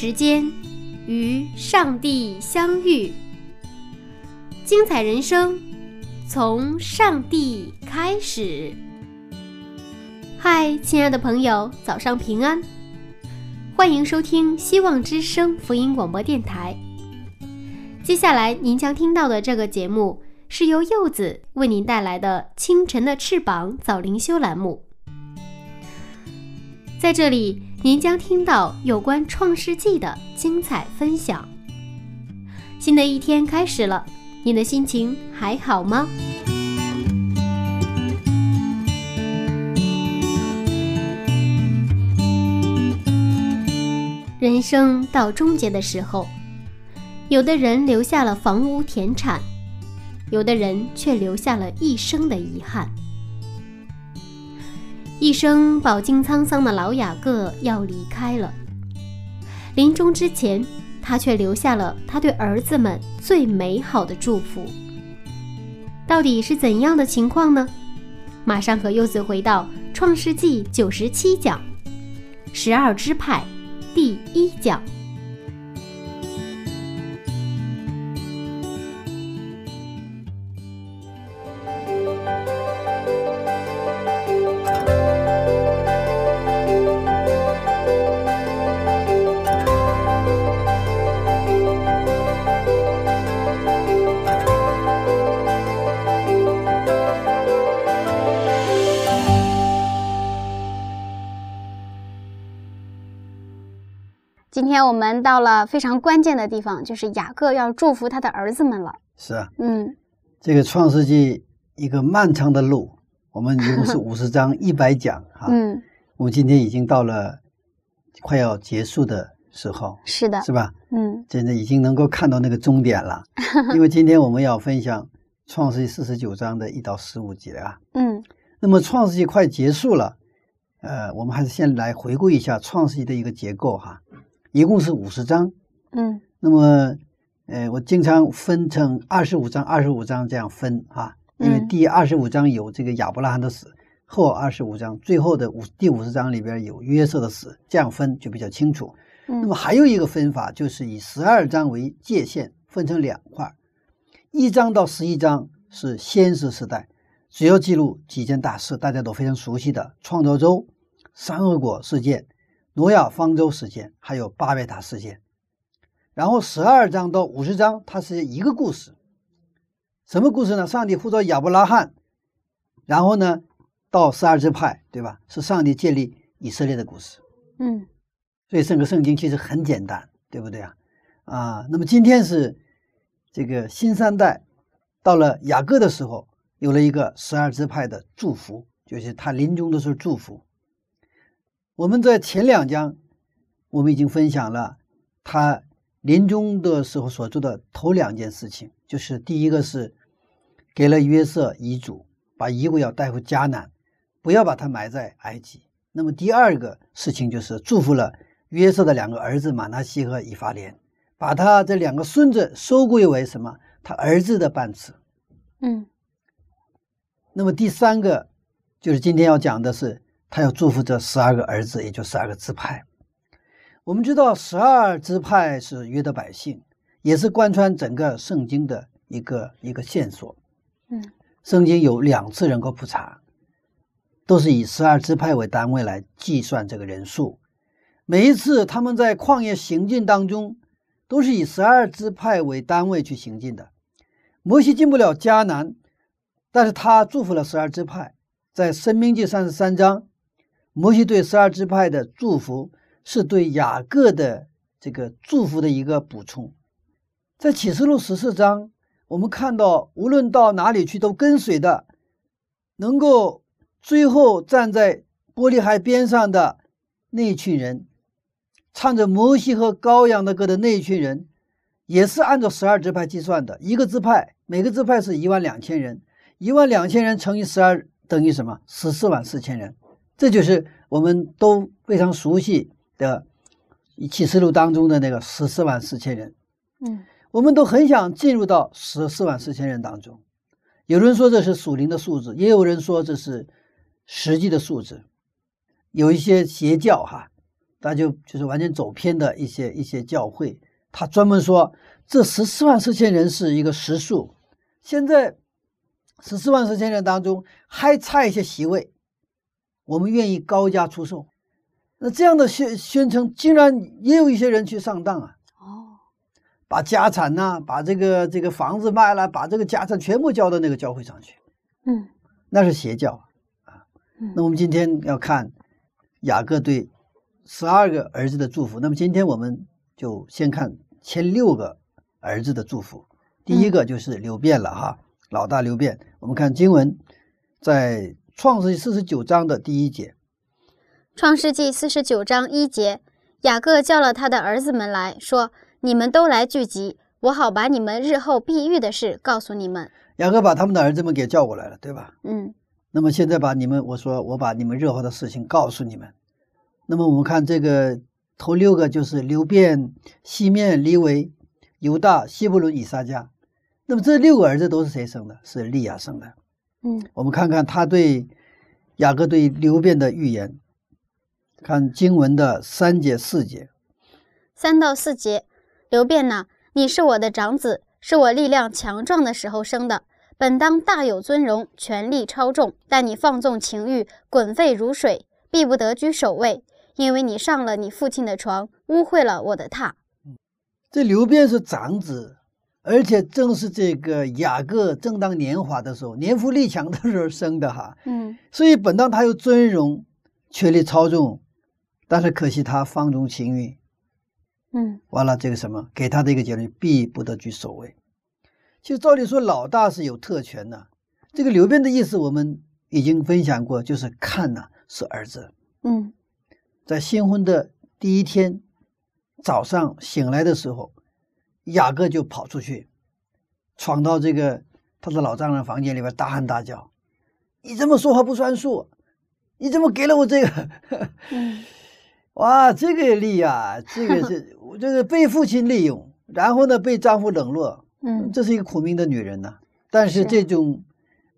时间与上帝相遇，精彩人生从上帝开始。嗨，亲爱的朋友，早上平安，欢迎收听希望之声福音广播电台。接下来您将听到的这个节目是由柚子为您带来的《清晨的翅膀》早灵修栏目，在这里。您将听到有关《创世纪》的精彩分享。新的一天开始了，你的心情还好吗？人生到终结的时候，有的人留下了房屋田产，有的人却留下了一生的遗憾。一生饱经沧桑的老雅各要离开了，临终之前，他却留下了他对儿子们最美好的祝福。到底是怎样的情况呢？马上和柚子回到《创世纪》九十七讲，十二支派第一讲。我们到了非常关键的地方，就是雅各要祝福他的儿子们了。是啊，嗯，这个创世纪一个漫长的路，我们一共是五十章 一百讲哈。嗯，我们今天已经到了快要结束的时候，是的，是吧？嗯，真的已经能够看到那个终点了。因为今天我们要分享创世纪四十九章的一到十五节啊。嗯，那么创世纪快结束了，呃，我们还是先来回顾一下创世纪的一个结构哈。一共是五十章，嗯，那么，呃，我经常分成二十五章、二十五章这样分啊，因为第二十五章有这个亚伯拉罕的死，后二十五章最后的五第五十章里边有约瑟的死，这样分就比较清楚。嗯，那么还有一个分法就是以十二章为界限，分成两块，一章到十一章是先史时代，主要记录几件大事，大家都非常熟悉的创造周、三恶果事件。挪亚方舟事件，还有巴别塔事件，然后十二章到五十章，它是一个故事。什么故事呢？上帝呼召亚伯拉罕，然后呢，到十二支派，对吧？是上帝建立以色列的故事。嗯，所以整个圣经其实很简单，对不对啊？啊，那么今天是这个新三代到了雅各的时候，有了一个十二支派的祝福，就是他临终的时候祝福。我们在前两章，我们已经分享了他临终的时候所做的头两件事情，就是第一个是给了约瑟遗嘱，把遗骨要带回迦南，不要把它埋在埃及。那么第二个事情就是祝福了约瑟的两个儿子马纳西和以法莲，把他这两个孙子收归为什么？他儿子的半次。嗯。那么第三个就是今天要讲的是。他要祝福这十二个儿子，也就十二个支派。我们知道，十二支派是约的百姓，也是贯穿整个圣经的一个一个线索。嗯，圣经有两次人口普查，都是以十二支派为单位来计算这个人数。每一次他们在旷野行进当中，都是以十二支派为单位去行进的。摩西进不了迦南，但是他祝福了十二支派，在申命记三十三章。摩西对十二支派的祝福，是对雅各的这个祝福的一个补充。在启示录十四章，我们看到无论到哪里去都跟随的，能够最后站在玻璃海边上的那一群人，唱着摩西和羔羊的歌的那一群人，也是按照十二支派计算的，一个支派每个支派是一万两千人，一万两千人乘以十二等于什么？十四万四千人，这就是我们都非常熟悉的启示录当中的那个十四万四千人。嗯我们都很想进入到十四万四千人当中。有人说这是属灵的数字，也有人说这是实际的数字。有一些邪教哈，那就就是完全走偏的一些一些教会，他专门说这十四万四千人是一个实数。现在十四万四千人当中还差一些席位，我们愿意高价出售。那这样的宣宣称，竟然也有一些人去上当啊！哦，把家产呐、把这个这个房子卖了，把这个家产全部交到那个教会上去，嗯那是邪教。啊那我们今天要看雅各对十二个儿子的祝福。那么今天我们就先看前六个儿子的祝福。第一个就是流变了哈，老大流变。我们看经文在创世纪四十九章的第一节，创世纪四十九章一节，雅各叫了他的儿子们来说：“你们都来聚集，我好把你们日后必遇的事告诉你们。雅各把他们的儿子们给叫过来了，对吧？”嗯那么现在把你们，我说我把你们日后的事情告诉你们。那么我们看这个头六个就是流变、西面、利维、犹大、西布伦、以撒迦。那么这六个儿子都是谁生的？是利亚生的。嗯我们看看他对雅各对流变的预言，看经文的三节四节。三到四节，刘辩呐，你是我的长子，是我力量强壮的时候生的，本当大有尊荣，权力超重。但你放纵情欲，滚沸如水，必不得居首位，因为你上了你父亲的床，污秽了我的榻。这流变是长子，而且正是这个雅各正当年华的时候，年富力强的时候生的哈。嗯所以本当他有尊荣，权力操纵，但是可惜他放纵情欲，嗯完了这个什么，给他的一个结论，必不得居首位。其实照理说，老大是有特权的。这个刘辩的意思我们已经分享过，就是看呐、是儿子，嗯在新婚的第一天早上醒来的时候，雅各就跑出去，闯到这个他的老丈人房间里边大喊大叫：“你这么说话不算数，你怎么给了我这个？”嗯。哇，这个利呀，这个是我 这个被父亲利用，然后呢被丈夫冷落，嗯。这是一个苦命的女人呐、但是是这种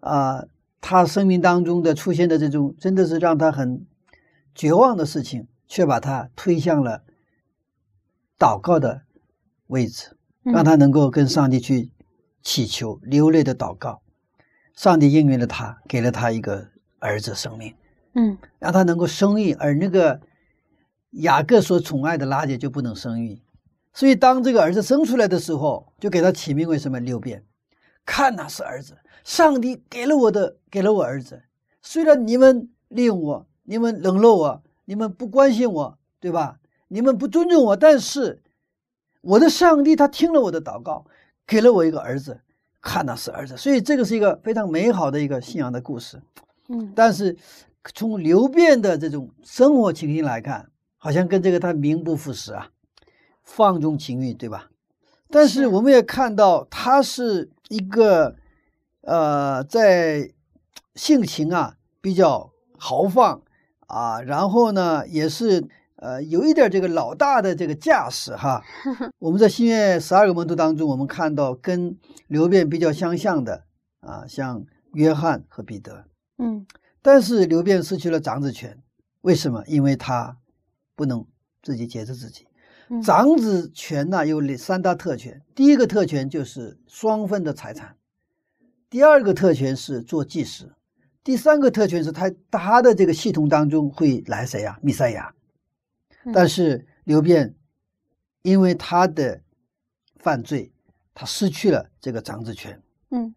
啊、她生命当中的出现的这种，真的是让她很绝望的事情，却把她推向了祷告的位置，嗯让他能够跟上帝去祈求流泪的祷告。上帝应允了他，给了他一个儿子生命。嗯让他能够生育，而那个雅各所宠爱的拉姐就不能生育。所以当这个儿子生出来的时候，就给他起名为什么六变？看呐，是儿子，上帝给了我的，给了我儿子。虽然你们利用我，你们冷落我，你们不关心我，对吧？你们不尊重我，但是我的上帝他听了我的祷告，给了我一个儿子。看到，是儿子。所以这个是一个非常美好的一个信仰的故事。嗯但是从流变的这种生活情形来看，好像跟这个他名不副实啊，放纵情欲，对吧？但是是我们也看到他是一个呃，在性情啊比较豪放啊，然后呢也是呃有一点这个老大的这个架势哈。我们在新约十二个门徒当中，我们看到跟刘辩比较相像的啊，像约翰和彼得。嗯但是刘辩失去了长子权，为什么？因为他不能自己节制自己。嗯长子权呢有三大特权，第一个特权就是双份的财产，第二个特权是做祭司，第三个特权是他他的这个系统当中会来谁呀、弥赛亚。嗯但是刘辩因为他的犯罪，他失去了这个长子权。嗯，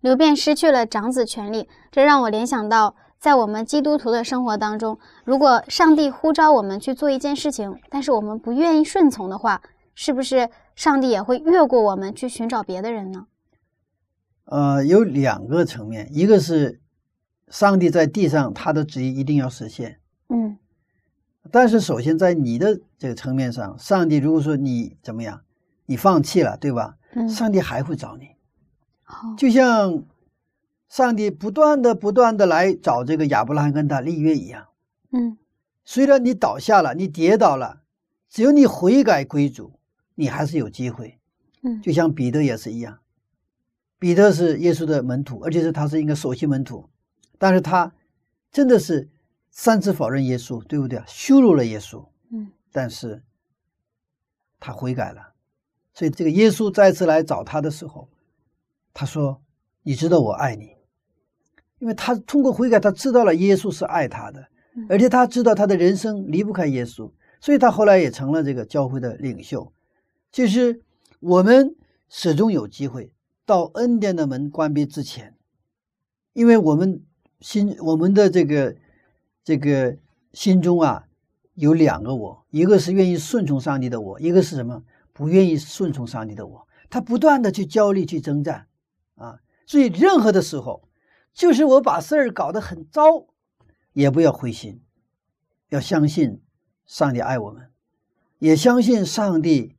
刘辩失去了长子权利，这让我联想到，在我们基督徒的生活当中，如果上帝呼召我们去做一件事情，但是我们不愿意顺从的话，是不是上帝也会越过我们去寻找别的人呢？呃，有两个层面，一个是上帝在地上他的旨意一定要实现，嗯但是首先在你的这个层面上，上帝如果说你怎么样，你放弃了，对吧？嗯，上帝还会找你，好，就像上帝不断的不断的来找这个亚伯拉罕跟他立约一样。嗯虽然你倒下了，你跌倒了，只有你悔改归主，你还是有机会。嗯就像彼得也是一样，彼得是耶稣的门徒，而且是他是一个首席门徒，但是他真的是三次否认耶稣，对不对啊？羞辱了耶稣，嗯但是他悔改了，所以这个耶稣再次来找他的时候，他说：“你知道我爱你。”因为他通过悔改，他知道了耶稣是爱他的嗯，而且他知道他的人生离不开耶稣，所以他后来也成了这个教会的领袖。其实我们始终有机会到恩典的门关闭之前，因为我们心我们的这个这个心中啊有两个我，一个是愿意顺从上帝的我，一个是什么不愿意顺从上帝的我。他不断的去焦虑去征战啊，所以任何的时候，就是我把事儿搞得很糟，也不要灰心，要相信上帝爱我们，也相信上帝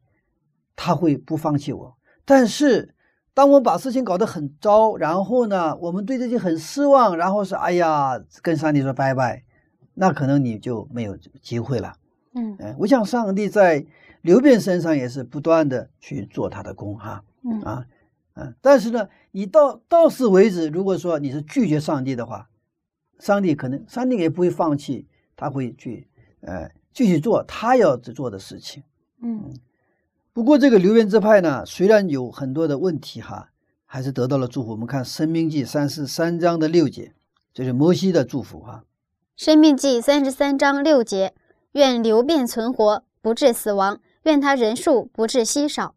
他会不放弃我。但是，当我把事情搞得很糟，然后呢，我们对自己很失望，然后是哎呀，跟上帝说拜拜，那可能你就没有机会了。嗯哎，我想上帝在刘辩身上也是不断的去做他的工哈嗯啊，嗯，但是呢，你到到此为止，如果说你是拒绝上帝的话，上帝可能上帝也不会放弃，他会去呃继续做他要做的事情。嗯不过这个流变之派呢，虽然有很多的问题哈，还是得到了祝福。我们看《生命记》三十三章的六节，这是摩西的祝福哈。生命记三十三章六节：愿流变存活，不致死亡；愿他人数不致稀少。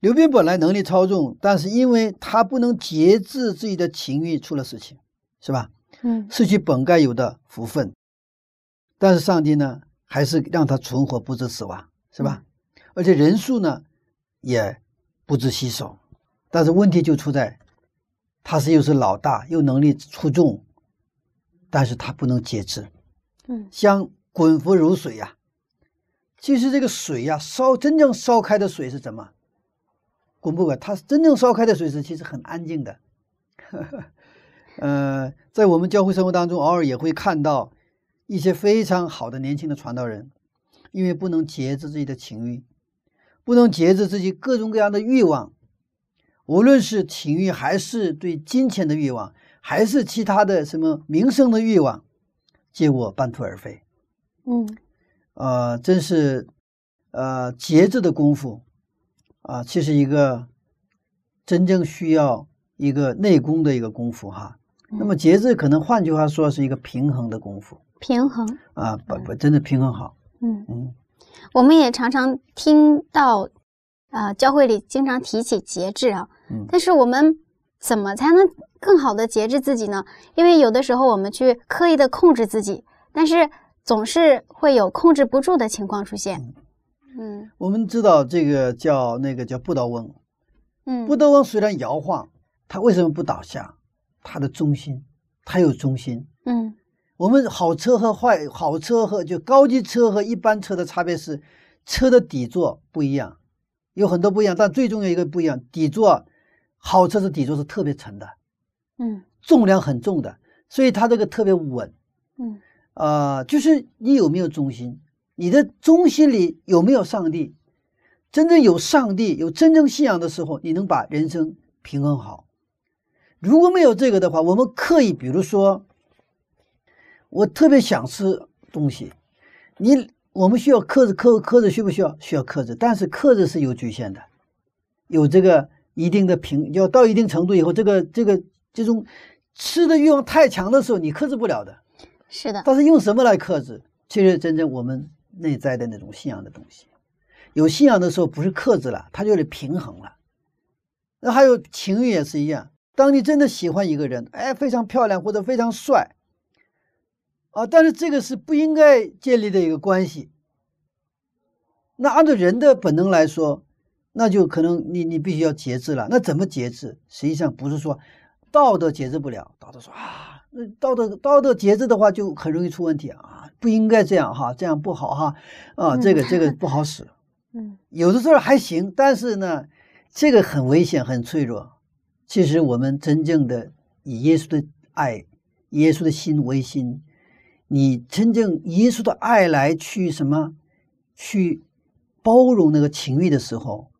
刘斌本来能力超重，但是因为他不能节制自己的情欲，出了事情，是吧？嗯失去本该有的福分。但是上帝呢，还是让他存活，不致死亡，是吧？而且人数呢，也不致稀少。但是问题就出在，他是又是老大，又能力出众，但是他不能节制，嗯像滚浮如水呀、其实这个水呀、烧真正烧开的水是什么？滚不滚？它真正烧开的水是其实很安静的。呃，在我们教会生活当中，偶尔也会看到一些非常好的年轻的传道人，因为不能节制自己的情欲，不能节制自己各种各样的欲望，无论是情欲，还是对金钱的欲望，还是其他的什么名声的欲望，结果半途而废。嗯呃，真是，呃，节制的功夫，啊、其实一个真正需要一个内功的一个功夫哈。那么节制可能换句话说是一个平衡的功夫平衡。啊，不不，真的平衡好。嗯，嗯我们也常常听到，呃，教会里经常提起节制啊。嗯但是我们怎么才能更好的节制自己呢？因为有的时候我们去刻意的控制自己，但是总是会有控制不住的情况出现。嗯我们知道这个叫那个叫不倒翁，嗯不倒翁虽然摇晃，它为什么不倒下？它的中心，它有中心。嗯我们好车和坏好车和就高级车和一般车的差别是，车的底座不一样，有很多不一样，但最重要一个不一样，底座好车子底座是特别沉的，嗯重量很重的，所以它这个特别稳。嗯呃，就是你有没有中心，你的中心里有没有上帝？真正有上帝，有真正信仰的时候，你能把人生平衡好。如果没有这个的话，我们刻意，比如说，我特别想吃东西，你我们需要克制，克克制需不需要？需要克制，但是克制是有局限的，有这个一定的平，要到一定程度以后，这个这个这种吃的欲望太强的时候，你克制不了的。是的，但是用什么来克制？其实真正我们内在的那种信仰的东西，有信仰的时候不是克制了，它就得平衡了。那还有情欲也是一样，当你真的喜欢一个人，哎，非常漂亮或者非常帅，啊，但是这个是不应该建立的一个关系。那按照人的本能来说，那就可能你你必须要节制了。那怎么节制？实际上不是说道德节制不了，道德说啊，那道德道德节制的话就很容易出问题啊，不应该这样哈，这样不好哈，啊，这个这个不好使。嗯有的时候还行，但是呢，这个很危险，很脆弱。其实我们真正的以耶稣的爱、耶稣的心为心，你真正以耶稣的爱来去什么，去包容那个情欲的时候，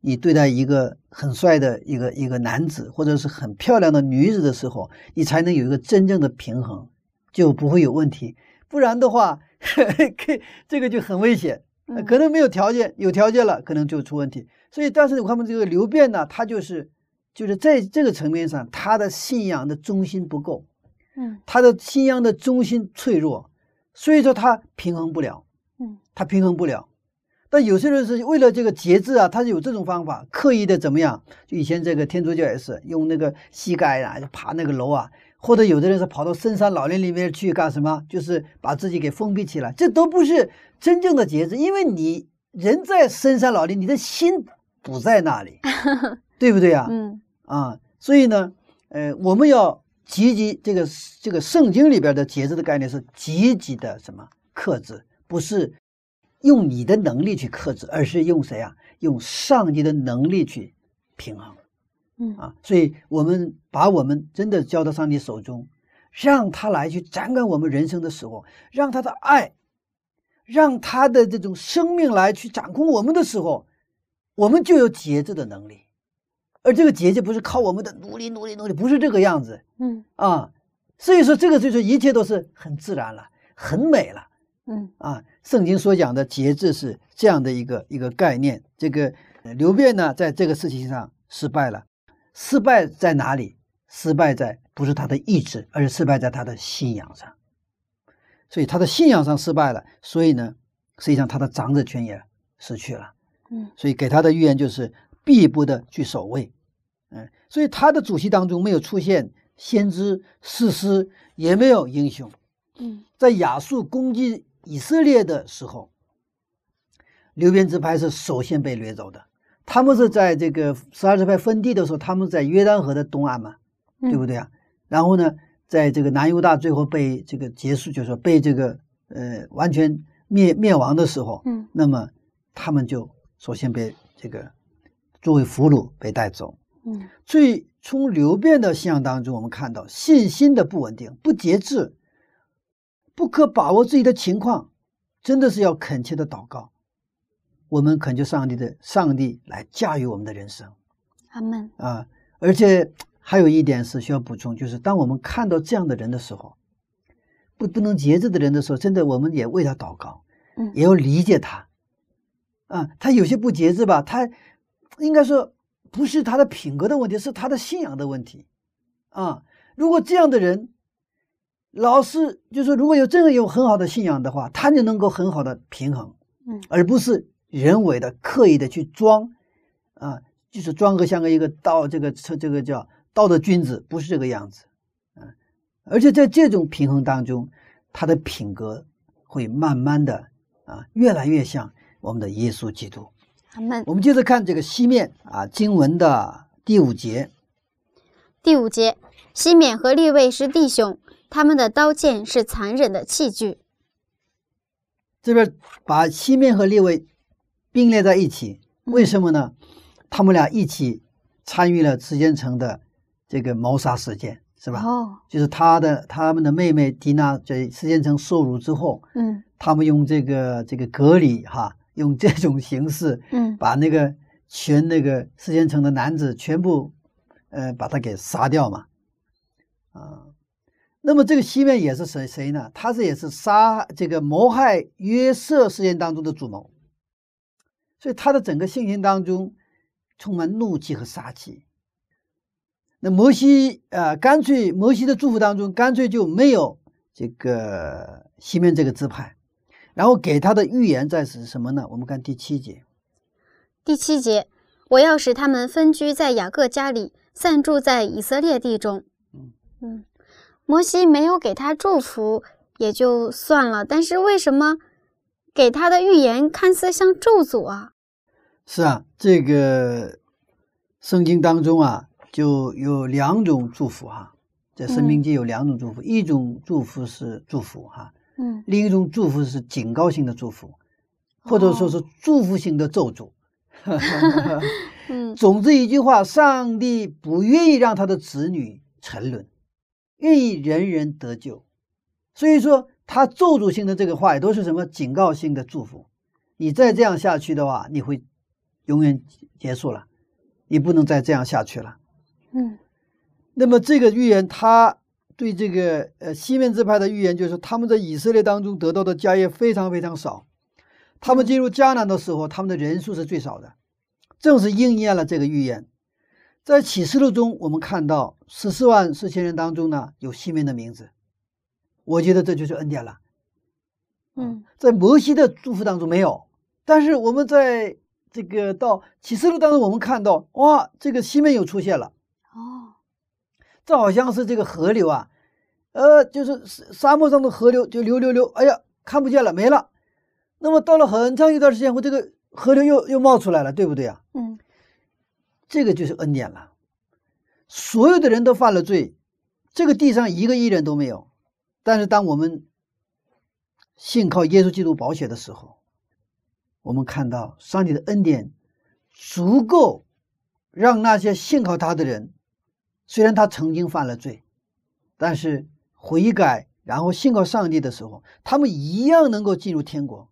你对待一个很帅的一个一个男子，或者是很漂亮的女子的时候，你才能有一个真正的平衡，就不会有问题。不然的话，这个就很危险。可能没有条件，有条件了，可能就出问题。所以，但是他们这个刘辩呢，他就是就是在这个层面上，他的信仰的中心不够，嗯他的信仰的中心脆弱，所以说他平衡不了，嗯他平衡不了。但有些人是为了这个节制啊，他是有这种方法，刻意的怎么样？就以前这个天主教也是用那个膝盖啊，就爬那个楼啊，或者有的人是跑到深山老林里面去干什么？就是把自己给封闭起来，这都不是真正的节制，因为你人在深山老林，你的心不在那里，对不对啊？嗯啊，所以呢，呃，我们要积极这个这个圣经里边的节制的概念是积极的什么克制，不是用你的能力去克制，而是用谁啊？用上帝的能力去平衡嗯啊。所以我们把我们真的交到上帝手中，让他来去掌管我们人生的时候，让他的爱，让他的这种生命来去掌控我们的时候，我们就有节制的能力。而这个节制不是靠我们的努力、努力、努力，不是这个样子嗯啊。所以说，这个就是一切都是很自然了，很美了嗯啊。圣经所讲的节制是这样的一个一个概念。这个呃刘辩呢，在这个事情上失败了，失败在哪里？失败在不是他的意志，而是失败在他的信仰上。所以他的信仰上失败了，所以呢，实际上他的长子权也失去了。嗯所以给他的预言就是必不得去守卫，嗯，所以他的主席当中没有出现先知、士师，也没有英雄。嗯在亚述攻击以色列的时候，流变支派是首先被掠走的。他们是在这个十二支派分地的时候，他们在约旦河的东岸嘛，对不对？对啊？然后呢，在这个南犹大最后被这个结束，就是说被这个呃完全灭灭亡的时候，嗯那么他们就首先被这个作为俘虏被带走。嗯所以从流变的现象当中，我们看到信心的不稳定、不节制、不可把握自己的情况，真的是要恳切的祷告。我们恳求上帝的上帝来驾驭我们的人生阿门。啊！而且还有一点是需要补充，就是当我们看到这样的人的时候，不不能节制的人的时候，真的我们也为他祷告。嗯也要理解他，啊，他有些不节制吧，他应该说不是他的品格的问题，是他的信仰的问题，啊，如果这样的人，老师就是说如果有真的有很好的信仰的话，他就能够很好的平衡，嗯。而不是人为的刻意的去装，啊，就是装个像个一个道这个这这个叫道德君子，不是这个样子，啊，而且在这种平衡当中，他的品格会慢慢的啊越来越像我们的耶稣基督。我们接着看这个西面啊经文的第五节，第五节，西缅和利位是弟兄，他们的刀剑是残忍的器具。这边把西面和列位并列在一起，为什么呢？他们俩一起参与了时间城的这个谋杀事件，是吧？哦，就是他的他们的妹妹迪娜在时间城受辱之后，嗯他们用这个这个隔离哈，用这种形式嗯把那个全那个时间城的男子全部呃把他给杀掉嘛，啊，那么这个西面也是谁谁呢？他是也是杀这个谋害约瑟事件当中的主谋，所以他的整个性情当中充满怒气和杀气。那摩西呃，干脆摩西的祝福当中干脆就没有这个西面这个支派，然后给他的预言在是什么呢？我们看第七节。第七节，我要使他们分居在雅各家里，散住在以色列地中。嗯嗯，摩西没有给他祝福也就算了，但是为什么给他的预言看似像咒诅啊？是啊，这个圣经当中啊，就有两种祝福哈，在生命记有两种祝福，一种祝福是祝福哈，嗯另一种祝福是警告性的祝福，或者说是祝福性的咒诅。嗯总之一句话，上帝不愿意让他的子女沉沦，愿意人人得救。所以说，他咒诅性的这个话也都是什么警告性的祝福。你再这样下去的话，你会永远结束了，你不能再这样下去了。嗯那么这个预言，他对这个呃西面支派的预言，就是他们在以色列当中得到的家业非常非常少。他们进入迦南的时候，他们的人数是最少的，正是应验了这个预言。在启示录中，我们看到十四万四千人当中呢，有西面的名字。我觉得这就是恩典了。嗯在摩西的祝福当中没有，但是我们在这个到启示录当中，我们看到哇，这个西面又出现了。哦这好像是这个河流啊，呃，就是沙沙漠上的河流就流流流，哎呀，看不见了，没了。那么到了很长一段时间后，这个河流又又冒出来了，对不对啊？嗯这个就是恩典了。所有的人都犯了罪，这个地上一个艺人都没有。但是当我们信靠耶稣基督保血的时候，我们看到上帝的恩典足够让那些信靠他的人，虽然他曾经犯了罪，但是悔改然后信靠上帝的时候，他们一样能够进入天国。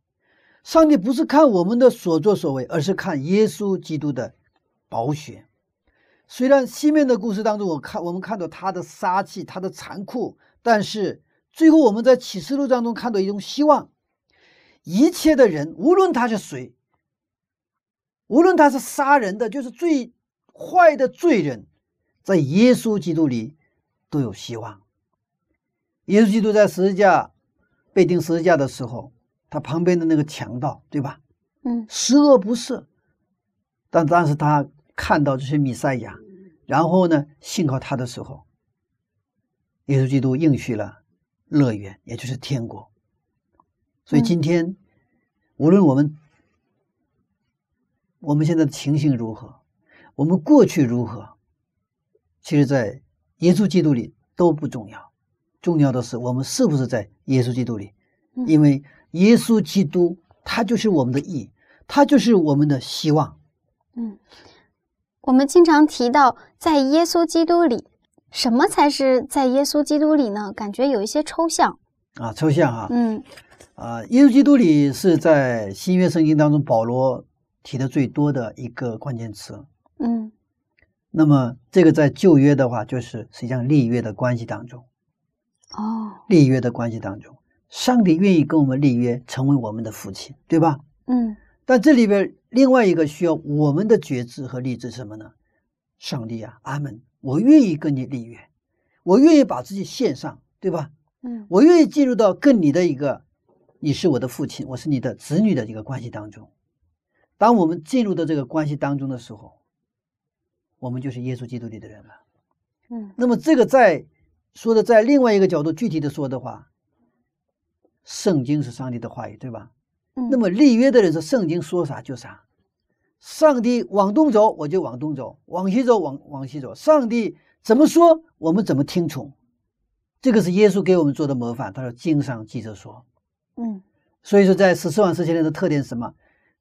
上帝不是看我们的所作所为，而是看耶稣基督的宝血。虽然西面的故事当中，我看我们看到他的杀气，他的残酷，但是最后我们在启示录当中看到一种希望：一切的人，无论他是谁，无论他是杀人的，就是最坏的罪人，在耶稣基督里都有希望。耶稣基督在十字架被钉十字架的时候，他旁边的那个强盗，对吧？嗯十恶不赦，但但是他看到这些弥赛亚，然后呢，信靠他的时候，耶稣基督应许了乐园，也就是天国。所以嗯今天，无论我们我们现在的情形如何，我们过去如何，其实，在耶稣基督里都不重要，重要的是我们是不是在耶稣基督里，嗯因为耶稣基督他就是我们的意，他就是我们的希望。嗯，我们经常提到在耶稣基督里，什么才是在耶稣基督里呢？感觉有一些抽象。啊，抽象啊，嗯啊，耶稣基督里是在新约圣经当中保罗提的最多的一个关键词。嗯那么这个在旧约的话，就是实际上立约的关系当中，哦立约的关系当中，上帝愿意跟我们立约，成为我们的父亲，对吧？嗯但这里边另外一个需要我们的觉知和立志是什么呢？上帝啊，阿门，我愿意跟你立约，我愿意把自己献上，对吧？嗯我愿意进入到跟你的一个，你是我的父亲，我是你的子女的一个关系当中。当我们进入到这个关系当中的时候，我们就是耶稣基督里的人了。嗯那么这个在说的，在另外一个角度具体的说的话，圣经是上帝的话语，对吧？嗯，那么立约的人是圣经说啥就啥，上帝往东走我就往东走，往西走往往西走，上帝怎么说我们怎么听从，这个是耶稣给我们做的模范。他说经上记着说，嗯所以说在十四万四千人的特点是什么？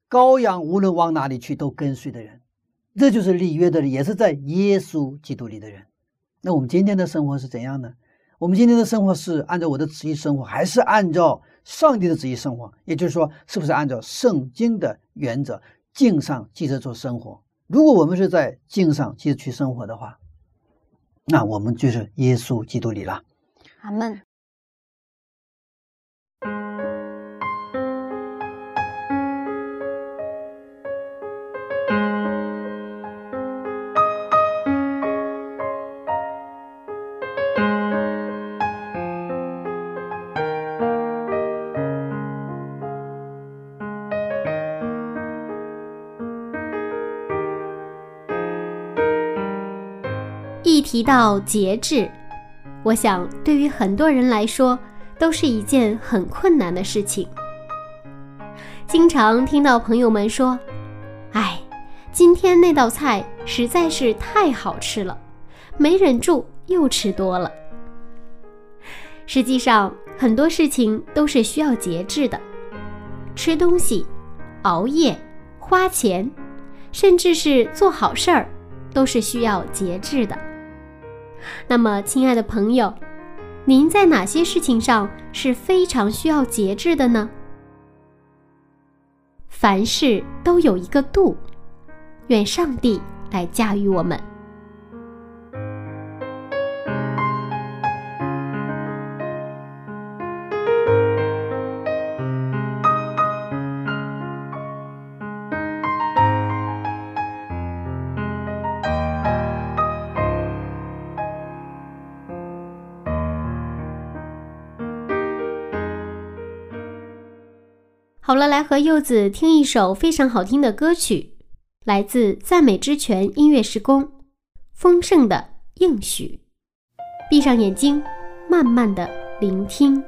羔羊无论往哪里去都跟随的人，这就是立约的人，也是在耶稣基督里的人。那我们今天的生活是怎样呢？我们今天的生活是按照我的旨意生活，还是按照上帝的旨意生活？也就是说，是不是按照圣经的原则，敬上记着做生活？如果我们是在敬上记着去生活的话，那我们就是耶稣基督里了。阿门。提到节制，我想对于很多人来说都是一件很困难的事情。经常听到朋友们说：“哎，今天那道菜实在是太好吃了，没忍住又吃多了。实际上，很多事情都是需要节制的，吃东西、熬夜、花钱，甚至是做好事儿，都是需要节制的。那么，亲爱的朋友，您在哪些事情上是非常需要节制的呢？凡事都有一个度，愿上帝来驾驭我们。好了，来和柚子听一首非常好听的歌曲，来自赞美之泉音乐时空，《丰盛的应许》。闭上眼睛，慢慢的聆听。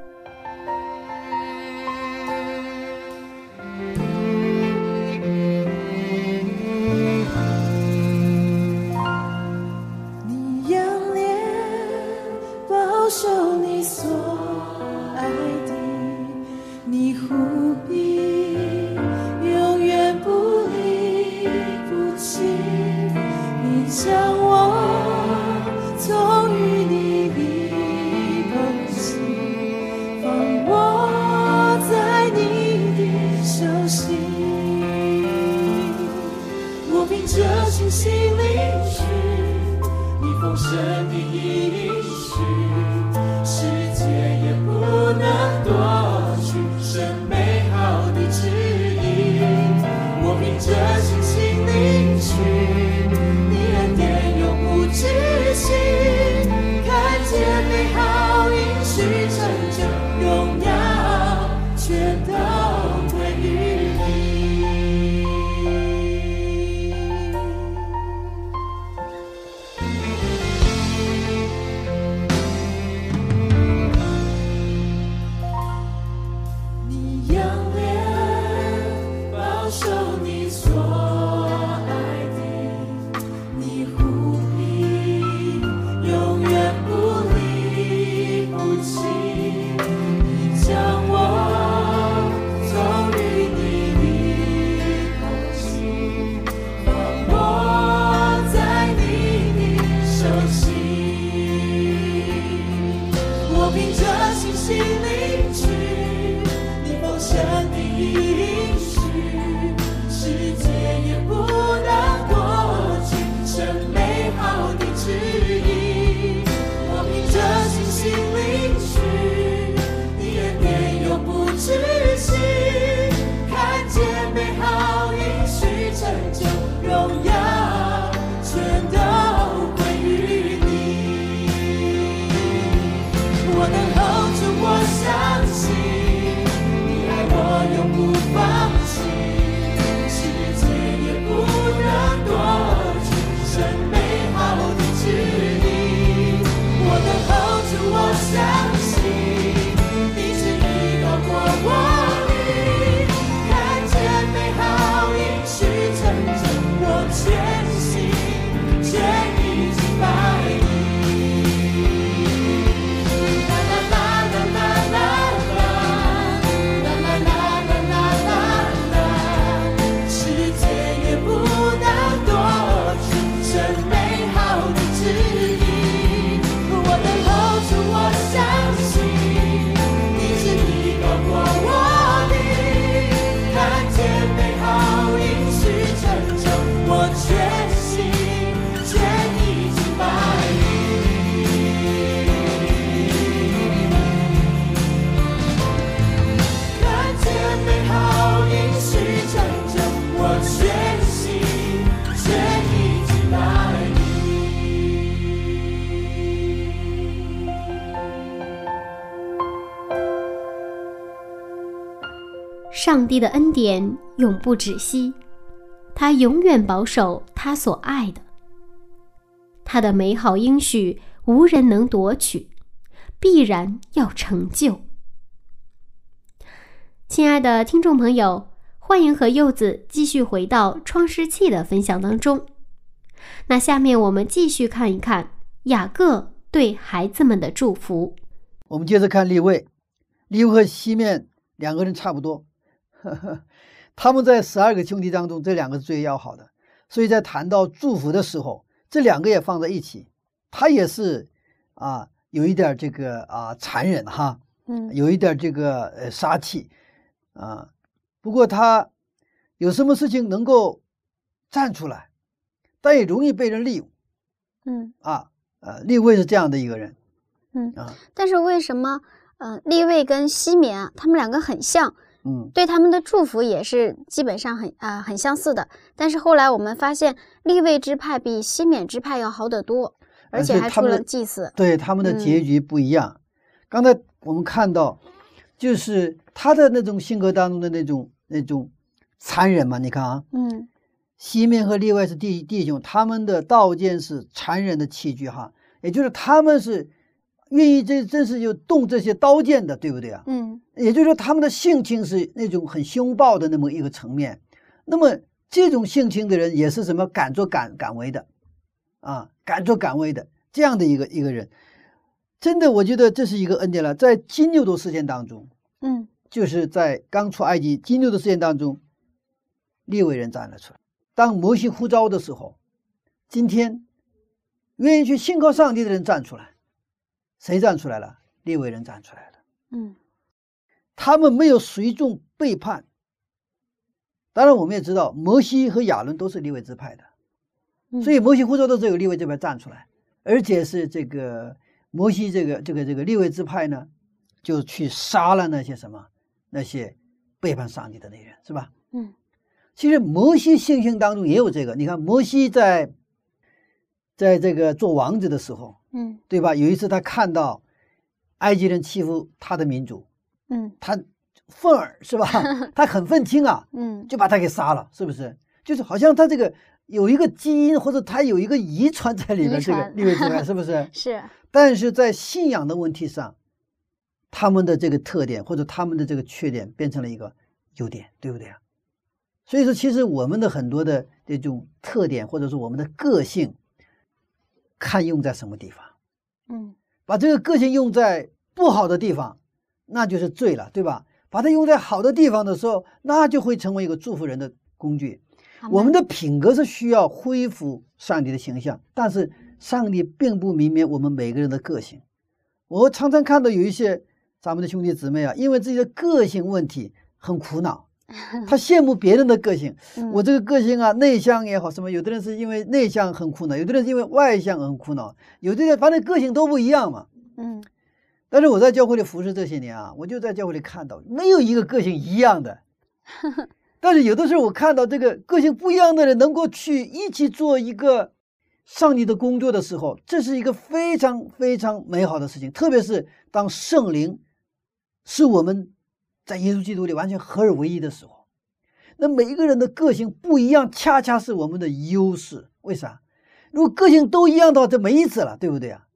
的恩典永不止息，他永远保守他所爱的。他的美好应许无人能夺取，必然要成就。亲爱的听众朋友。欢迎和柚子继续回到创世纪的分享当中。那下面我们继续看一看雅各对孩子们的祝福。我们接着看立位，立位和西面两个人差不多，呵呵，他们在十二个兄弟当中，这两个是最要好的。所以在谈到祝福的时候，这两个也放在一起，他也是啊，有一点这个啊残忍哈，嗯有一点这个呃杀气啊。不过他有什么事情能够站出来，但也容易被人利用嗯啊。呃，立位是这样的一个人嗯。啊，但是为什么，呃，立位跟西缅啊，他们两个很像，嗯对他们的祝福也是基本上很啊、很相似的。但是后来我们发现，立位之派比西缅之派要好得多，而而且还出了且他们祭祀。对他们的嗯结局不一样。刚才我们看到，就是他的那种性格当中的那种那种残忍嘛。你看啊，嗯西面和利外是弟弟兄，他们的刀剑是残忍的器具哈，也就是他们是愿意这真是有动这些刀剑的，对不对啊？嗯也就是说，他们的性情是那种很凶暴的那么一个层面。那么这种性情的人也是什么敢作敢敢为的，啊，敢作敢为的这样的一个一个人，真的，我觉得这是一个恩典了。在金牛座事件当中，嗯就是在刚出埃及金牛座事件当中，利未人站了出来。当摩西呼召的时候，今天愿意去信靠上帝的人站出来，谁站出来了？利未人站出来了。嗯他们没有随众背叛。当然，我们也知道摩西和亚伦都是利未支派的，嗯，所以摩西呼召的时候，有利未支派站出来，而且是这个摩西这个这个这个利未支派呢，就去杀了那些什么那些背叛上帝的那些人，是吧？嗯其实摩西性情当中也有这个，你看摩西在在这个做王子的时候，嗯对吧？有一次他看到埃及人欺负他的民族，嗯他愤而是吧？他很愤青啊，嗯就把他给杀了，是不是？就是好像他这个有一个基因或者他有一个遗传在里面，这个遗传立位之外 是不是？是但是在信仰的问题上，他们的这个特点或者他们的这个缺点变成了一个优点，对不对啊？所以说，其实我们的很多的这种特点或者说我们的个性，看用在什么地方。嗯把这个个性用在不好的地方，那就是罪了，对吧？把它用在好的地方的时候，那就会成为一个祝福人的工具。我们的品格是需要恢复上帝的形象，但是上帝并不泯灭我们每个人的个性。我常常看到有一些咱们的兄弟姊妹啊，因为自己的个性问题很苦恼，他羡慕别人的个性。嗯我这个个性啊，内向也好，什么，有的人是因为内向很苦恼，有的人是因为外向很苦恼，有的人反正个性都不一样嘛。嗯但是我在教会里服侍这些年啊，我就在教会里看到，没有一个个性一样的。但是有的时候我看到这个个性不一样的人能够去一起做一个上帝的工作的时候，这是一个非常非常美好的事情。特别是当圣灵是我们在耶稣基督里完全合而为一的时候，那每一个人的个性不一样，恰恰是我们的优势。为啥？如果个性都一样的话，这没意思了，对不对啊？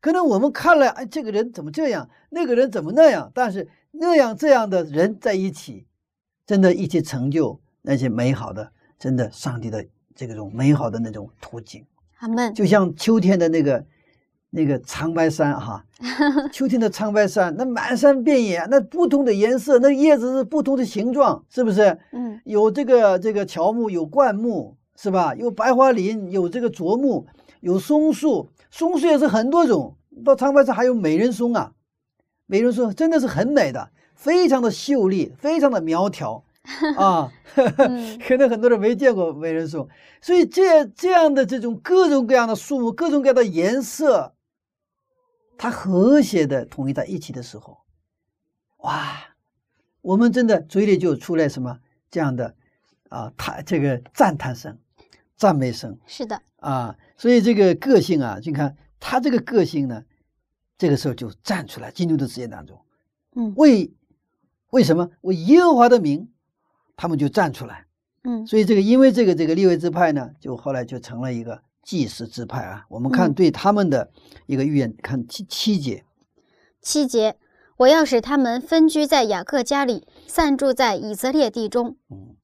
可能我们看了，哎，这个人怎么这样，那个人怎么那样，但是那样这样的人在一起，真的一起成就那些美好的，真的上帝的这种美好的那种途径，阿门就像秋天的那个那个长白山哈，秋天的长白山，那满山遍野，那不同的颜色，那叶子是不同的形状，是不是？嗯有这个这个乔木，有灌木，是吧？有白桦林，有这个啄木，有松树，松树也是很多种。到长白山还有美人松啊，美人松真的是很美的，非常的秀丽，非常的苗条 啊。嗯 可能很多人没见过美人松，所以这这样的这种各种各样的树木，各种各样的颜色，它和谐的统一在一起的时候，哇，我们真的嘴里就出来什么这样的啊，他这个赞叹声、赞美声。是的。啊，所以这个个性啊，你看他这个个性呢，这个时候就站出来，进入的实践当中，嗯。为为什么？为耶和华的名，他们就站出来。嗯。所以这个因为这个这个利未之派呢，就后来就成了一个祭司支派啊。我们看嗯对他们的一个预言，看七七节，七节，我要使他们分居在雅各家里，散住在以色列地中。嗯，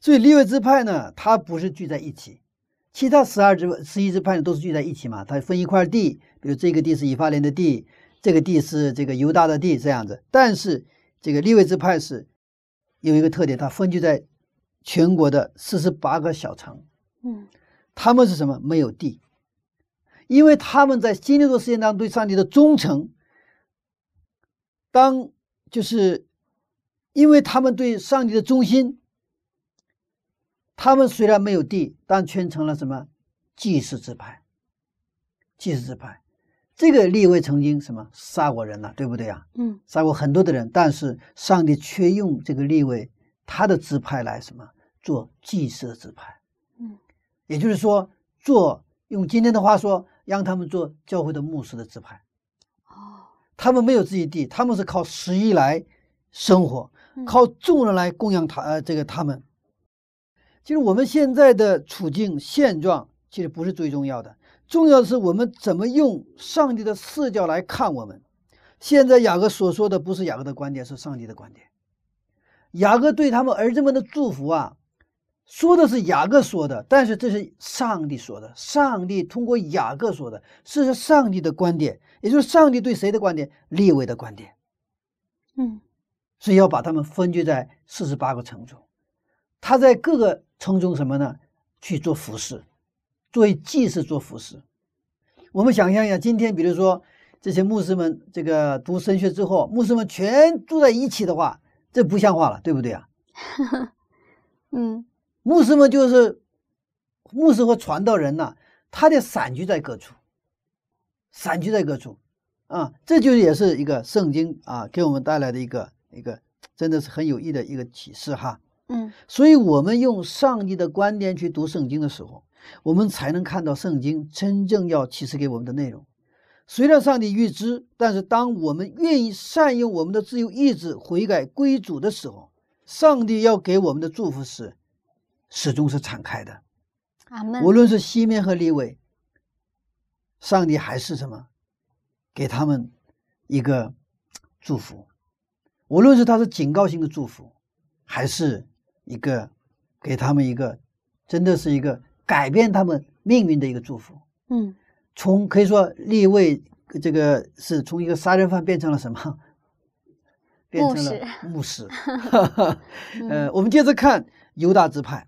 所以利未支派呢，他不是聚在一起，其他十二支、十一支派都是聚在一起嘛。他分一块地，比如这个地是以法莲的地，这个地是这个犹大的地，这样子。但是这个利未支派是有一个特点，它分居在全国的四十八个小城。嗯他们是什么？没有地，因为他们在经历过事件当中对上帝的忠诚。当就是因为他们对上帝的忠心，他们虽然没有地，但却成了什么祭司之派。祭司之派，这个立位曾经什么杀过人了，对不对啊？嗯杀过很多的人，但是上帝却用这个立位他的支派来什么做祭司的支派。嗯，也就是说，做用今天的话说，让他们做教会的牧师的支派。哦，他们没有自己地，他们是靠十一来生活，嗯靠众人来供养他呃这个他们。其实我们现在的处境现状其实不是最重要的，重要的是我们怎么用上帝的视角来看我们。现在雅各所说的不是雅各的观点，是上帝的观点。雅各对他们儿子们的祝福啊，说的是雅各说的，但是这是上帝说的，上帝通过雅各说的，这是上帝的观点，也就是上帝对谁的观点？立位的观点。嗯所以要把他们分居在四十八个城中，他在各个城中什么呢？去做服饰，作为祭祀做服饰。我们想象一下，今天比如说这些牧师们这个读神学之后，牧师们全住在一起的话，这不像话了，对不对啊？嗯牧师们就是牧师和传道人呐、他的散居在各处，散居在各处啊，这就也是一个圣经啊给我们带来的一个一个真的是很有益的一个启示哈。嗯所以，我们用上帝的观点去读圣经的时候，我们才能看到圣经真正要启示给我们的内容。虽然上帝预知，但是当我们愿意善用我们的自由意志悔改归主的时候，上帝要给我们的祝福是始终是敞开的。阿门。无论是西面和利位，上帝还是什么，给他们一个祝福。无论是他是警告性的祝福，还是一个给他们一个真的是一个改变他们命运的一个祝福。嗯从可以说立位这个是从一个杀人犯变成了什么？变成了牧师。呃，我们接着看犹大支派，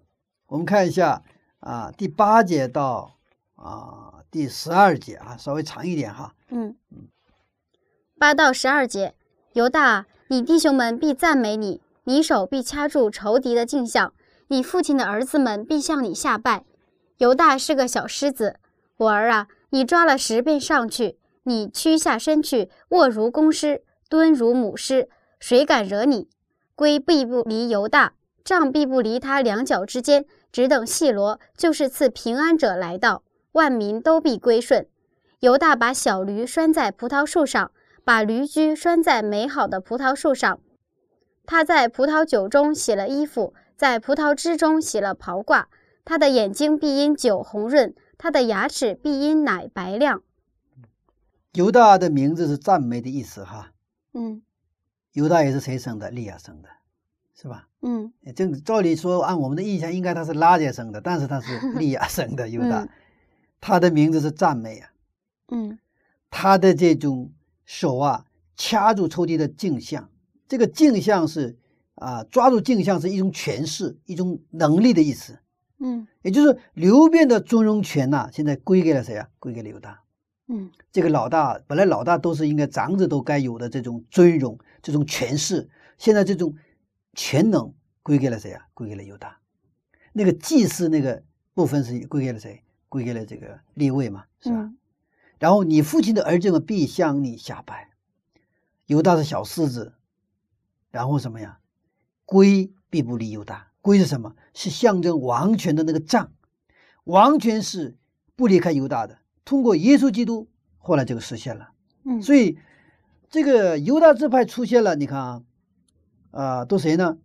我们看一下啊，第八节到啊第十二节啊，稍微长一点哈。嗯，八到十二节，犹大啊，你弟兄们必赞美你，你手必掐住仇敌的镜像，你父亲的儿子们必向你下拜。犹大是个小狮子，我儿啊，你抓了十便上去，你屈下身去，卧如公狮，蹲如母狮，谁敢惹你？龟必不离犹大，杖必不离他两脚之间，只等细罗，就是赐平安者来到，万民都必归顺。犹大把小驴拴在葡萄树上，把驴驹拴在美好的葡萄树上。他在葡萄酒中洗了衣服，在葡萄汁中洗了袍褂。他的眼睛必因酒红润，他的牙齿必因奶白亮。犹大的名字是赞美的意思哈。嗯犹大也是谁生的？利亚生的，是吧？嗯正照理说，按我们的印象，应该他是拉杰生的，但是他是 利亚生的犹大嗯，他的名字是赞美啊。嗯他的这种手啊，掐住抽屉的镜像，这个镜像是啊，抓住镜像是一种权势、一种能力的意思。嗯也就是刘辩的尊荣权呐、现在归给了谁啊？归给了犹大。嗯这个老大本来老大都是应该长子都该有的这种尊荣、这种权势，现在这种全能归给了谁啊？归给了犹大。那个祭祀那个部分是归给了谁？归给了这个立位嘛，是吧？嗯然后你父亲的儿子们必向你下拜。犹大是小狮子，然后什么呀？龟必不离犹大。龟是什么？是象征王权的那个杖，王权是不离开犹大的。通过耶稣基督，后来这个实现了。嗯，所以这个犹大支派出现了，你看啊，啊、都谁呢？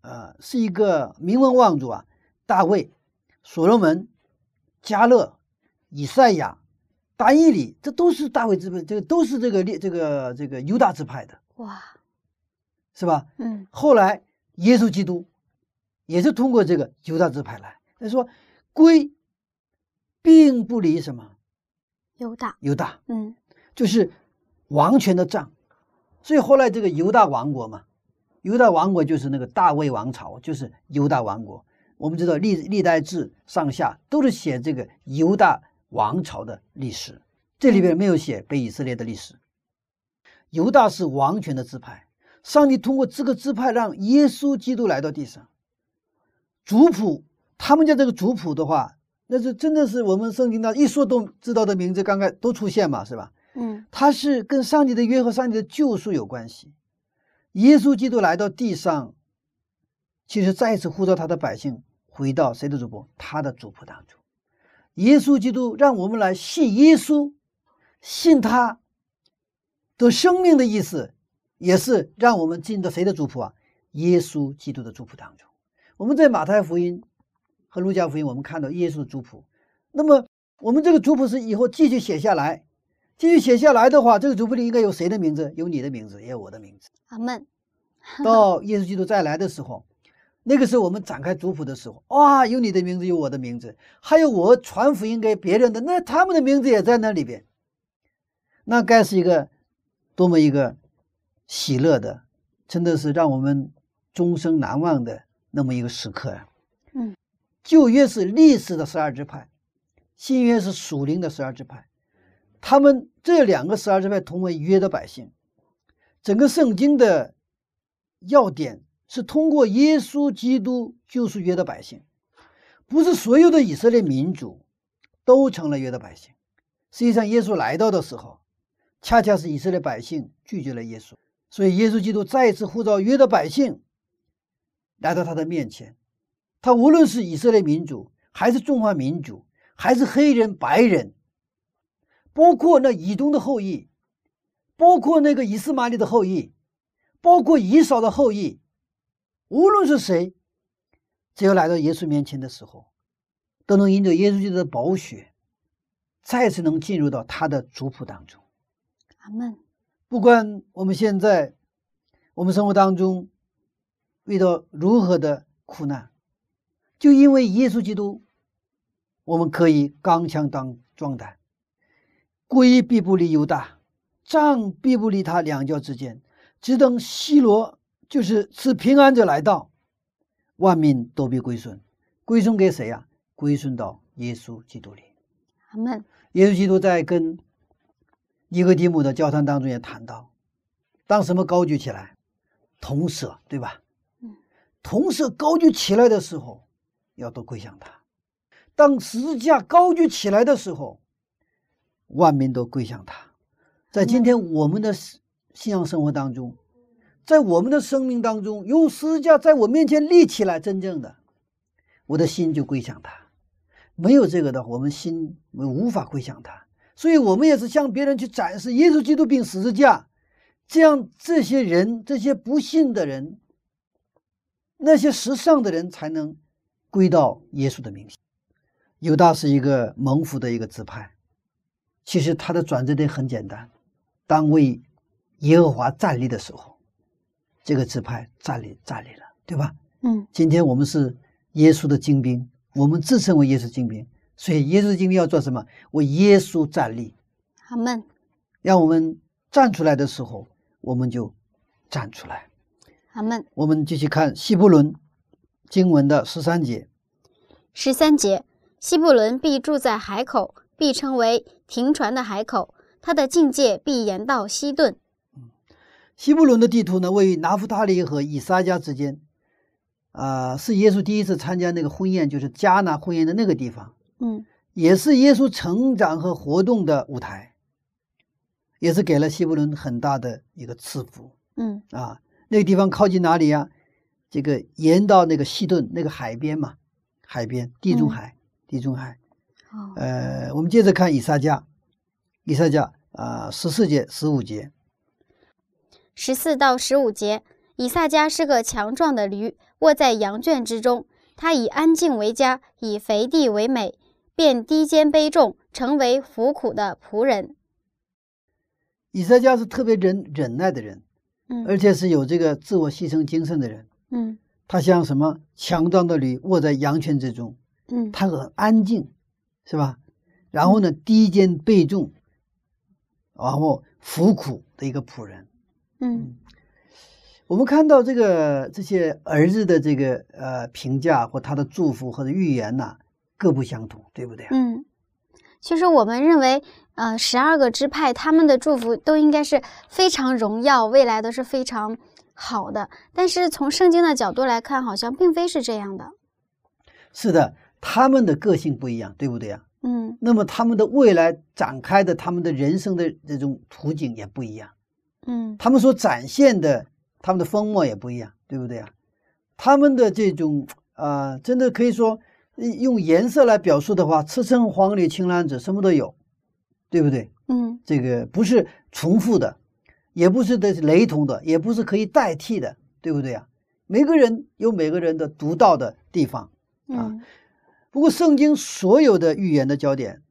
呃，是一个名门望族啊，大卫、所罗门、加勒、以赛亚、大义里，这都是大卫支派，这个都是这个列这个这个犹大支派的。哇，是吧？嗯后来耶稣基督也是通过这个犹大支派来，他说归并不离什么犹大，犹大，嗯就是王权的杖，所以后来这个犹大王国嘛，犹大王国就是那个大卫王朝，就是犹大王国。我们知道历历代志上下都是写这个犹大王朝的历史，这里边没有写北以色列的历史。犹大是王权的支派，上帝通过这个支派让耶稣基督来到地上。族谱，他们家这个族谱的话，那是真的是我们圣经当一说都知道的名字，刚刚都出现嘛，是吧？嗯它是跟上帝的约和上帝的救赎有关系。耶稣基督来到地上，其实再一次呼召他的百姓回到谁的主仆？他的主仆当中。耶稣基督让我们来信耶稣，信他的生命的意思，也是让我们进到谁的主仆啊？耶稣基督的主仆当中。我们在马太福音和路加福音，我们看到耶稣的主仆。那么我们这个族谱是以后继续写下来，继续写下来的话，这个族谱里应该有谁的名字？有你的名字，也有我的名字。阿门，到耶稣基督再来的时候，那个时候我们展开族谱的时候，哇，有你的名字，有我的名字，还有我传福音给别人的，那他们的名字也在那里边。那该是一个多么一个喜乐的，真的是让我们终生难忘的那么一个时刻啊！嗯，旧约是历史的十二支派，新约是属灵的十二支派，他们这两个十二支派同为约的百姓。整个圣经的要点是通过耶稣基督救赎约的百姓，不是所有的以色列民族都成了约的百姓。实际上，耶稣来到的时候，恰恰是以色列百姓拒绝了耶稣，所以耶稣基督再一次呼召约的百姓来到他的面前。他无论是以色列民族，还是中华民族，还是黑人、白人，包括那以东的后裔，包括那个以斯玛利的后裔，包括以扫的后裔，无论是谁，只要来到耶稣面前的时候，都能因着耶稣基督的宝血，再次能进入到他的族谱当中。阿门，不管我们现在我们生活当中遇到如何的苦难，就因为耶稣基督，我们可以刚强当壮胆，龟必不离犹大，杖必不离他两脚之间，只等西罗就是赐平安者来到，万民都必归顺。归顺给谁呀、归顺到耶稣基督里。阿门，耶稣基督在跟尼哥底母的交谈当中也谈到，当什么高举起来，同舍，对吧？嗯，铜蛇高举起来的时候，要都归向他；当十字架高举起来的时候，万民都归向他。在今天我们的信信仰生活当中，在我们的生命当中，有十字架在我面前立起来，真正的，我的心就归向他。没有这个的话，我们心无法归向他。所以，我们也是向别人去展示耶稣基督并十字架，这样这些人、这些不信的人、那些时尚的人才能归到耶稣的名下。犹大是一个蒙福的一个支派，其实他的转折点很简单：当为耶和华站立的时候，这个支派站立站立了，对吧？嗯今天我们是耶稣的精兵，我们自称为耶稣精兵，所以耶稣精兵要做什么？为耶稣站立，阿门，让我们站出来的时候，我们就站出来。阿门。我们继续看希伯伦经文的十三节，十三节，希伯伦必住在海口，必称为停船的海口，它的境界必延到西顿。西布伦的地图呢，位于拿夫塔利和以撒加之间，啊、是耶稣第一次参加那个婚宴，就是迦拿婚宴的那个地方。嗯也是耶稣成长和活动的舞台，也是给了西布伦很大的一个赐福嗯啊。那个地方靠近哪里呀？这个沿到那个西顿那个海边嘛，海边地中海，地中海。哦呃，我们接着看以撒加，以撒加啊，十四节、十五节，十四到十五节，以撒迦是个强壮的驴，卧在羊圈之中。他以安静为家，以肥地为美，便低肩卑重，成为服苦的仆人。以撒加是特别忍忍耐的人，嗯而且是有这个自我牺牲精神的人。嗯他像什么强壮的驴卧在羊圈之中，嗯他很安静，是吧？然后呢，低肩背重，然后服苦的一个仆人。嗯我们看到这个这些儿子的这个呃评价或他的祝福或者预言呐、各不相同，对不对啊？嗯，其实我们认为，呃，十二个支派他们的祝福都应该是非常荣耀，未来都是非常好的。但是从圣经的角度来看，好像并非是这样的。是的，他们的个性不一样，对不对啊？嗯那么他们的未来展开的他们的人生的这种图景也不一样，嗯他们所展现的他们的风貌也不一样，对不对啊？他们的这种啊、呃真的可以说呃用颜色来表述的话，赤橙黄绿青蓝紫什么都有，对不对？嗯这个不是重复的，也不是的雷同的，也不是可以代替的，对不对啊？每个人有每个人的独到的地方。嗯不过，圣经所有的预言的焦点，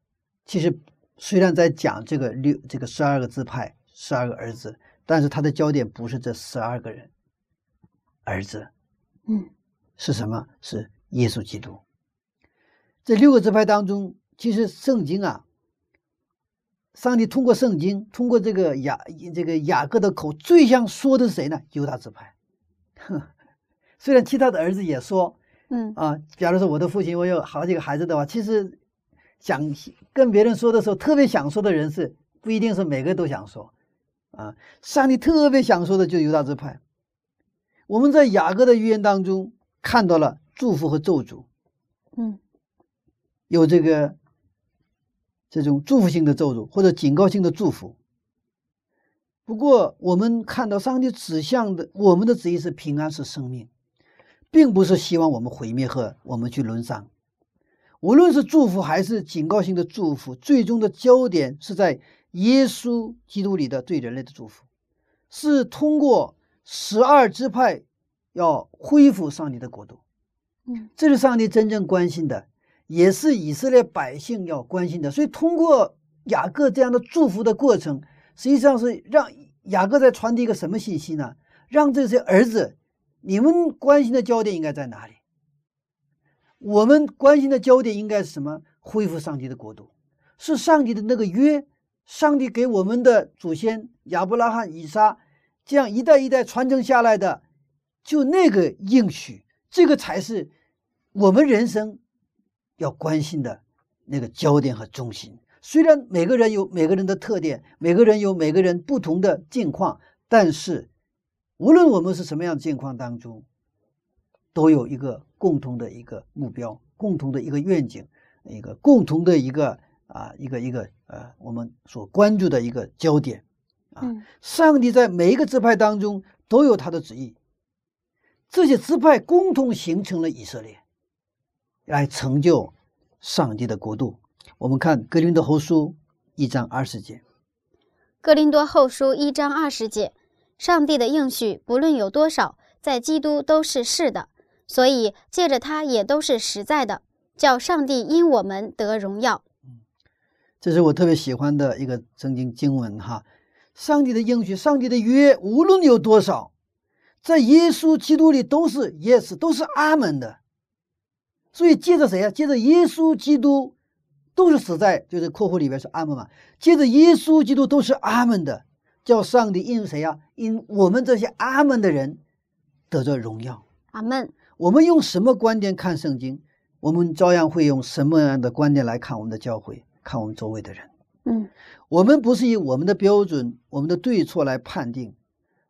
其实虽然在讲这个六这个十二个支派、十二个儿子，但是它的焦点不是这十二个人儿子，嗯是什么？是耶稣基督。这六个支派当中，其实圣经啊，上帝通过圣经，通过这个雅这个雅各的口，最想说的是谁呢？犹大支派。哼，虽然其他的儿子也说嗯啊，假如说我的父亲我有好几个孩子的话，其实想跟别人说的时候，特别想说的人是不一定是每个都想说啊。上帝特别想说的就是犹大支派。我们在雅各的预言当中看到了祝福和咒诅，嗯有这个这种祝福性的咒诅或者警告性的祝福。不过，我们看到上帝指向的我们的旨意是平安，是生命，并不是希望我们毁灭和我们去沦丧。无论是祝福还是警告性的祝福，最终的焦点是在耶稣基督里的对人类的祝福，是通过十二支派要恢复上帝的国度。嗯这是上帝真正关心的，也是以色列百姓要关心的。所以，通过雅各这样的祝福的过程，实际上是让雅各在传递一个什么信息呢？让这些儿子，你们关心的焦点应该在哪里？我们关心的焦点应该是什么？恢复上帝的国度，是上帝的那个约，上帝给我们的祖先亚伯拉罕、以撒这样一代一代传承下来的，就那个应许，这个才是我们人生要关心的那个焦点和中心。虽然每个人有每个人的特点，每个人有每个人不同的境况，但是无论我们是什么样的境况当中，都有一个共同的一个目标，共同的一个愿景，一个共同的一个啊一个一个呃我们所关注的一个焦点。嗯上帝在每一个支派当中都有他的旨意，这些支派共同形成了以色列，来成就上帝的国度。我们看格林多后书一章二十节，格林多后书一章二十节，上帝的应许不论有多少，在基督都是是的，所以借着他也都是实在的，叫上帝因我们得荣耀。这是我特别喜欢的一个圣经经文哈。上帝的应许，上帝的约，无论有多少，在耶稣基督里都是 yes，都是阿门的。所以借着谁啊？借着耶稣基督，都是死在就是括弧里边是阿门嘛。借着耶稣基督都是阿门的，叫上帝因谁啊？因我们这些阿门的人得着荣耀。阿门。我们用什么观点看圣经，我们照样会用什么样的观点来看我们的教会，看我们周围的人。嗯我们不是以我们的标准、我们的对错来判定，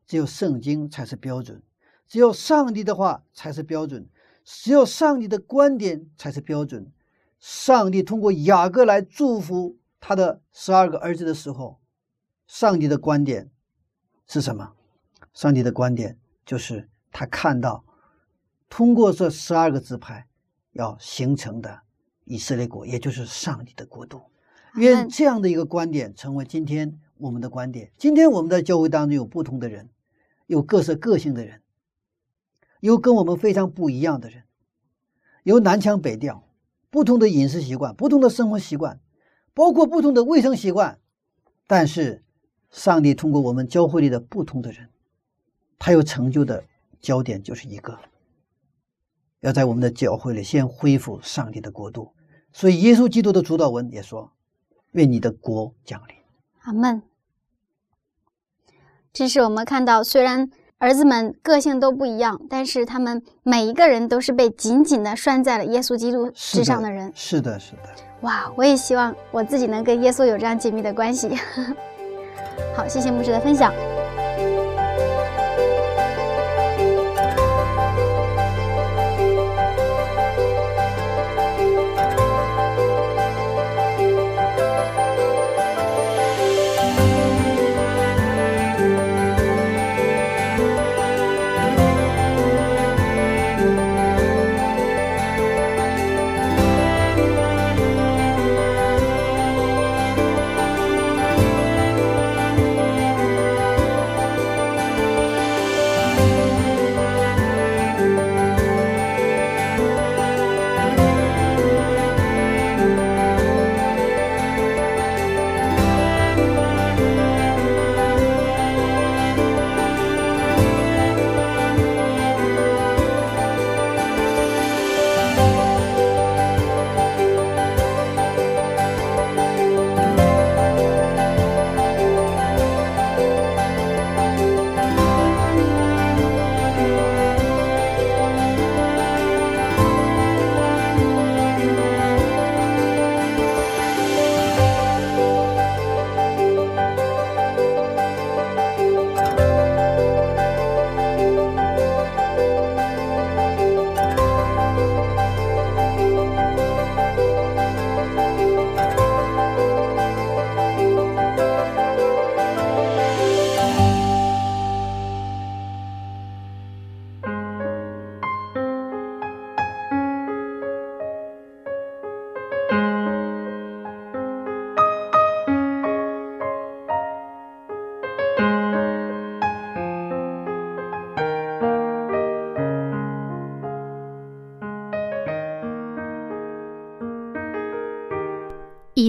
只有圣经才是标准，只有上帝的话才是标准，只有上帝的观点才是标准。上帝通过雅各来祝福他的十二个儿子的时候，上帝的观点是什么？上帝的观点就是他看到，通过这十二个支派要形成的以色列国，也就是上帝的国度。愿这样的一个观点成为今天我们的观点。今天我们在教会当中有不同的人，有各色个性的人，有跟我们非常不一样的人，有南腔北调，不同的饮食习惯，不同的生活习惯，包括不同的卫生习惯。但是，上帝通过我们教会里的不同的人，他有成就的焦点就是一个，要在我们的教会里先恢复上帝的国度。所以，耶稣基督的主导文也说：“愿你的国降临。”阿门。这是我们看到，虽然儿子们个性都不一样，但是他们每一个人都是被紧紧的拴在了耶稣基督之上的人。是的，是的。哇，我也希望我自己能跟耶稣有这样紧密的关系。好，谢谢牧师的分享。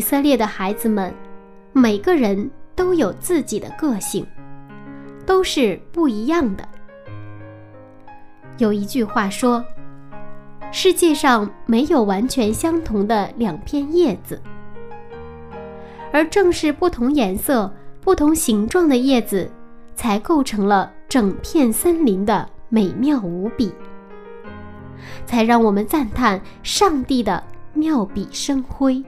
色列的孩子们，每个人都有自己的个性，都是不一样的。有一句话说：“世界上没有完全相同的两片叶子。”而正是不同颜色、不同形状的叶子，才构成了整片森林的美妙无比，才让我们赞叹上帝的妙笔生辉。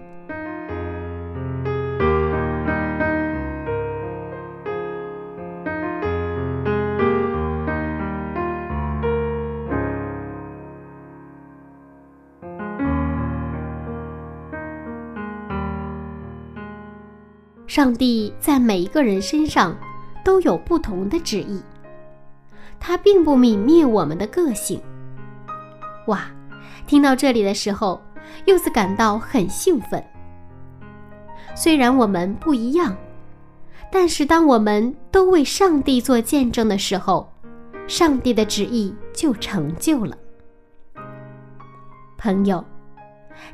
上帝在每一个人身上都有不同的旨意，他并不泯灭我们的个性。哇，听到这里的时候，柚子感到很兴奋。虽然我们不一样，但是当我们都为上帝做见证的时候，上帝的旨意就成就了。朋友，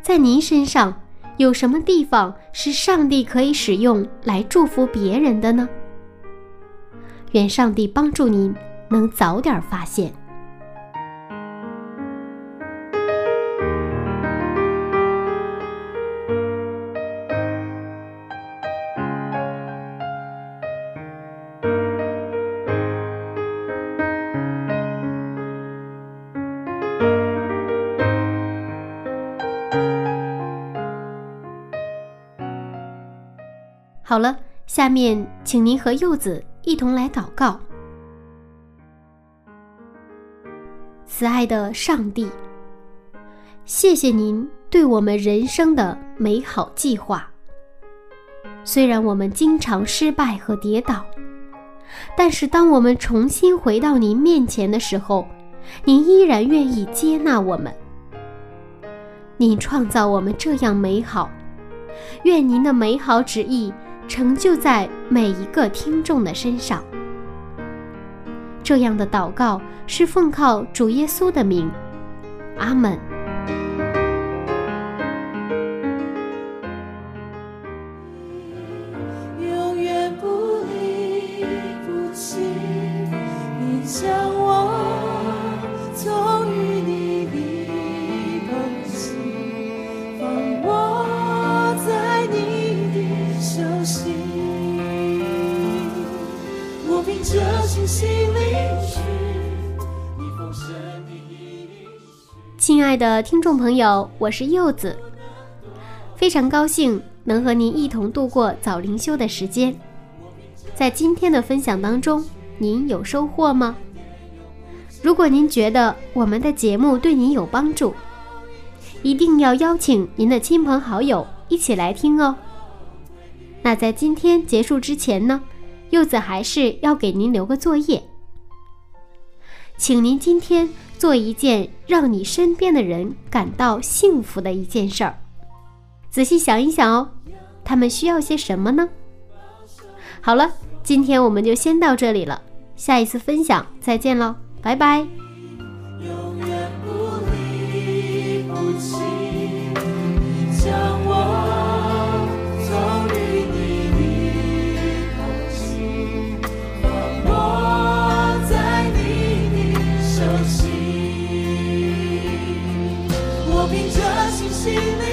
在您身上。有什么地方是上帝可以使用来祝福别人的呢？愿上帝帮助您能早点发现。下面请您和柚子一同来祷告。慈爱的上帝，谢谢您对我们人生的美好计划。虽然我们经常失败和跌倒，但是当我们重新回到您面前的时候，您依然愿意接纳我们。您创造我们这样美好，愿您的美好旨意。成就在每一个听众的身上。这样的祷告是奉靠主耶稣的名，阿门。听众朋友，我是柚子，非常高兴能和您一同度过早灵修的时间。在今天的分享当中，您有收获吗？如果您觉得我们的节目对您有帮助，一定要邀请您的亲朋好友一起来听哦。那在今天结束之前呢，柚子还是要给您留个作业，请您今天。做一件让你身边的人感到幸福的一件事儿，仔细想一想哦，他们需要些什么呢？好了，今天我们就先到这里了，下一次分享再见喽，拜拜。永远不离不弃，你